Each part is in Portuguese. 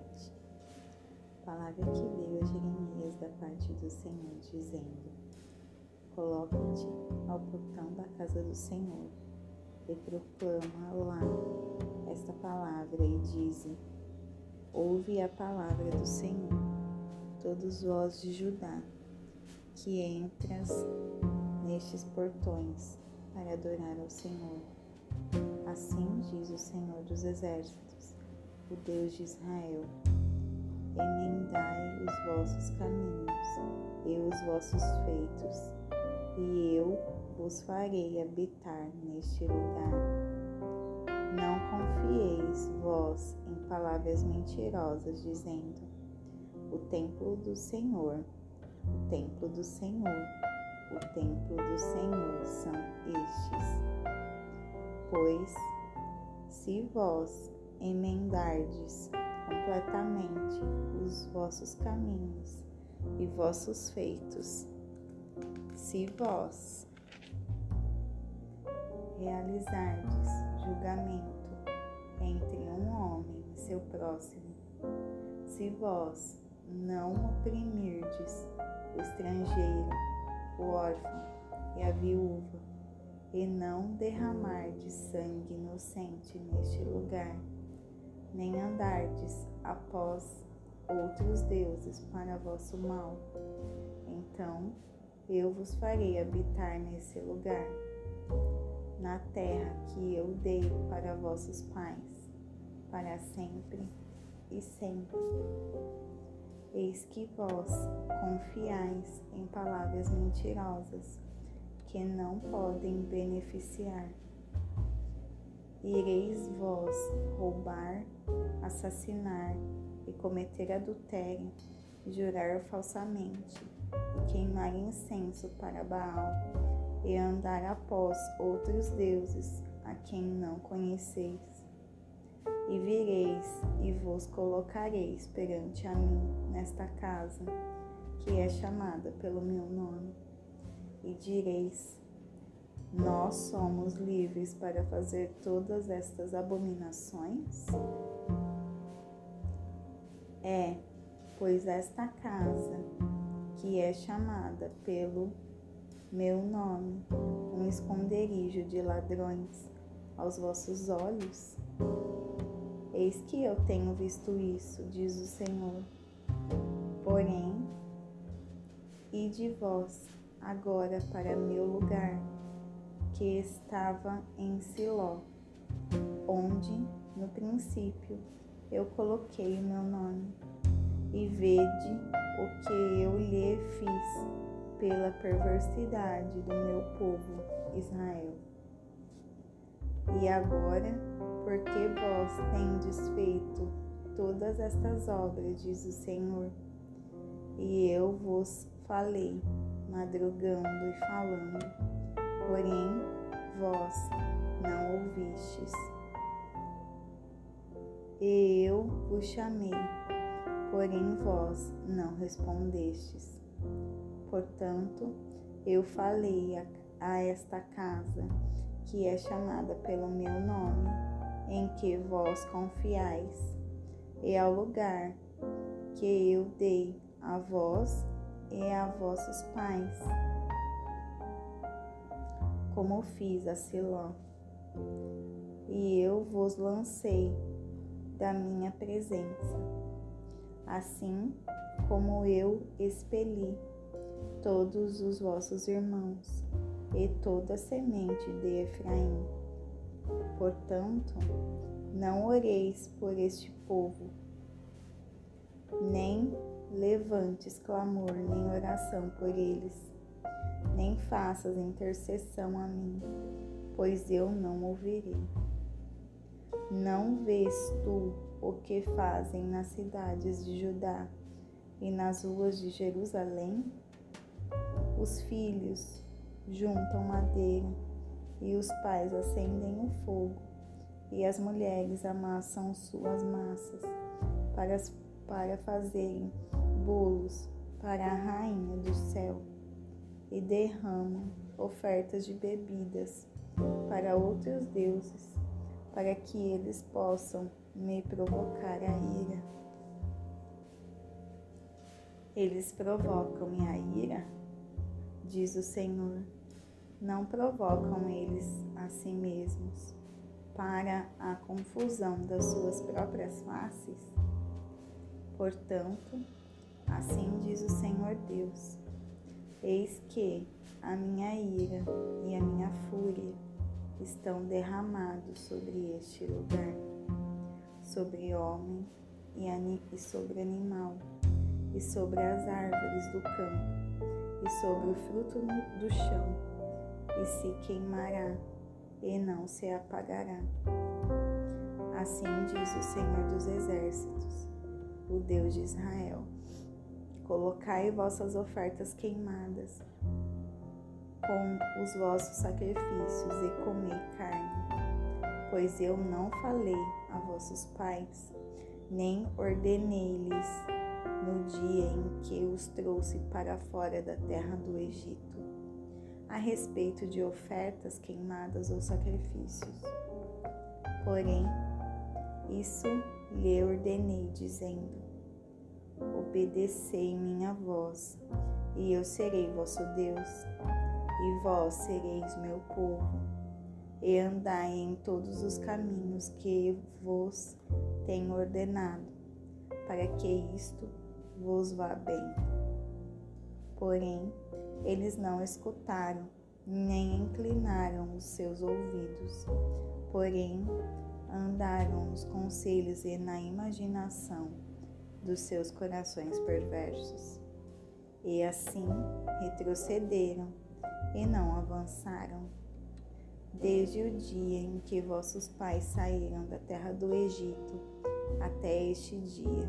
7. Palavra que veio a Jeremias da parte do Senhor, dizendo: Coloca-te ao portão da casa do Senhor e proclama lá esta palavra e dize: Ouve a palavra do Senhor, todos vós de Judá, que entras nestes portões para adorar ao Senhor. Assim diz o Senhor dos Exércitos, o Deus de Israel: Emendai os vossos caminhos e os vossos feitos, e eu vos farei habitar neste lugar. Não confieis vós em palavras mentirosas, dizendo: O templo do Senhor, o templo do Senhor, o templo do Senhor são estes. Pois, se vós emendardes completamente os vossos caminhos e vossos feitos, se vós realizardes julgamento entre um homem e seu próximo, se vós não oprimirdes o estrangeiro, o órfão e a viúva, e não derramardes sangue inocente neste lugar, nem andardes após outros deuses para vosso mal. Então eu vos farei habitar nesse lugar, na terra que eu dei para vossos pais, para sempre e sempre. Eis que vós confiais em palavras mentirosas que não podem beneficiar. Ireis vós roubar, assassinar e cometer adultério, jurar falsamente e queimar incenso para Baal e andar após outros deuses a quem não conheceis. E vireis e vos colocareis perante a mim nesta casa, que é chamada pelo meu nome, e direis: Nós somos livres para fazer todas estas abominações? É, pois esta casa, que é chamada pelo meu nome, um esconderijo de ladrões aos vossos olhos? Eis que eu tenho visto isso, diz o Senhor. Porém, e de vós agora para meu lugar, que estava em Siló, onde no princípio eu coloquei o meu nome, e vede o que eu lhe fiz pela perversidade do meu povo Israel. E agora, porque vós tendes feito todas estas obras, diz o Senhor, e eu vos falei, madrugando e falando, porém vós não ouvistes. E eu vos chamei, porém vós não respondestes. Portanto, eu falei a, a esta casa, que é chamada pelo meu nome, em que vós confiais, e ao lugar que eu dei a vós e a vossos pais, como fiz a Siló. E eu vos lancei da minha presença, assim como eu expeli todos os vossos irmãos e toda a semente de Efraim. Portanto, não oreis por este povo, nem levantes clamor nem oração por eles, nem faças intercessão a mim, pois eu não ouvirei. Não vês tu o que fazem nas cidades de Judá e nas ruas de Jerusalém? Os filhos juntam madeira e os pais acendem o fogo e as mulheres amassam suas massas para, para fazerem bolos para a rainha do céu e derramam ofertas de bebidas para outros deuses, para que eles possam me provocar a ira. Eles provocam minha ira, diz o Senhor. Não provocam eles a si mesmos para a confusão das suas próprias faces? Portanto, assim diz o Senhor Deus: Eis que a minha ira e a minha fúria estão derramados sobre este lugar, sobre homem e sobre animal, e sobre as árvores do campo, e sobre o fruto do chão, e se queimará, e não se apagará. Assim diz o Senhor dos Exércitos, o Deus de Israel. Colocai vossas ofertas queimadas com os vossos sacrifícios e comei carne, pois eu não falei a vossos pais, nem ordenei-lhes no dia em que os trouxe para fora da terra do Egito, a respeito de ofertas queimadas ou sacrifícios. Porém, isso lhe ordenei, dizendo: Obedecei minha voz, e eu serei vosso Deus, e vós sereis meu povo, e andai em todos os caminhos que vos tenho ordenado, para que isto vos vá bem. Porém, eles não escutaram, nem inclinaram os seus ouvidos, porém andaram nos conselhos e na imaginação dos seus corações perversos. E assim retrocederam e não avançaram. Desde o dia em que vossos pais saíram da terra do Egito até este dia,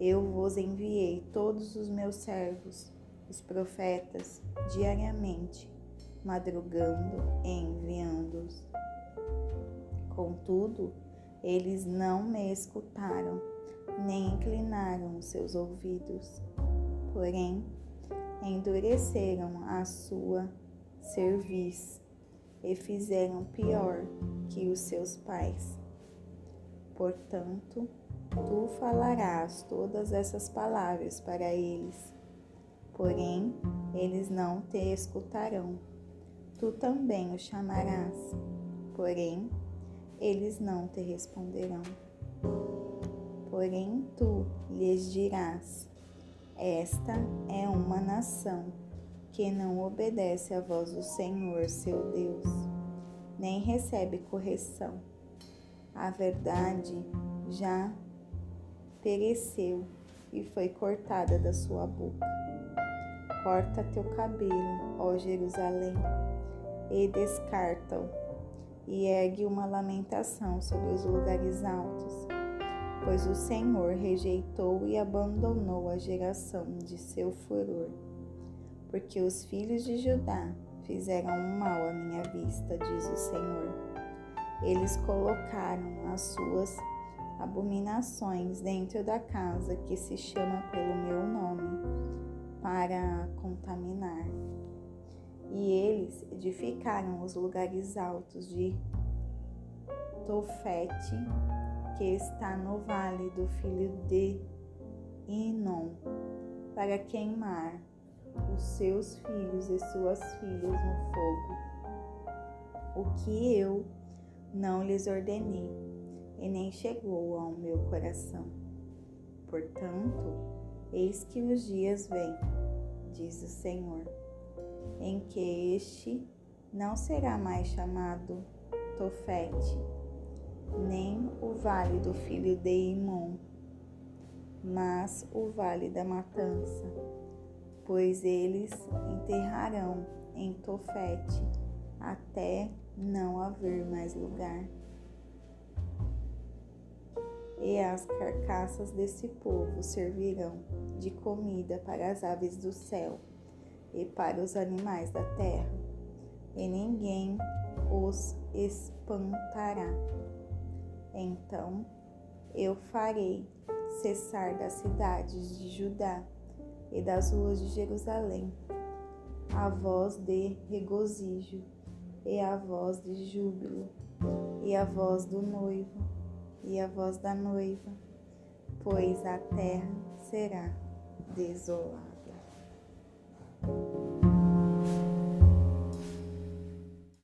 eu vos enviei todos os meus servos, os profetas, diariamente, madrugando e enviando-os. Contudo, eles não me escutaram, nem inclinaram os seus ouvidos. Porém, endureceram a sua cerviz e fizeram pior que os seus pais. Portanto, tu falarás todas essas palavras para eles, porém eles não te escutarão. Tu também os chamarás, porém eles não te responderão. Porém tu lhes dirás: esta é uma nação que não obedece à voz do Senhor, seu Deus, nem recebe correção. A verdade já pereceu e foi cortada da sua boca. Corta teu cabelo, ó Jerusalém, e descarta-o, e ergue uma lamentação sobre os lugares altos pois o Senhor rejeitou e abandonou a geração de seu furor. Porque os filhos de Judá fizeram mal à minha vista, diz o Senhor. Eles colocaram as suas abominações dentro da casa que se chama pelo meu nome, para contaminar. E eles edificaram os lugares altos de Tofete que está no vale do filho de Inom, para queimar os seus filhos e suas filhas no fogo, o que eu não lhes ordenei, e nem chegou ao meu coração. Portanto, eis que os dias vêm, diz o Senhor, em que este não será mais chamado Tofete, nem o vale do filho de Imon, mas o vale da matança, pois eles enterrarão em Tofete até não haver mais lugar. E as carcaças desse povo servirão de comida para as aves do céu e para os animais da terra, e ninguém os espantará. Então eu farei cessar das cidades de Judá e das ruas de Jerusalém a voz de regozijo e a voz de júbilo e a voz do noivo e a voz da noiva, pois a terra será desolado.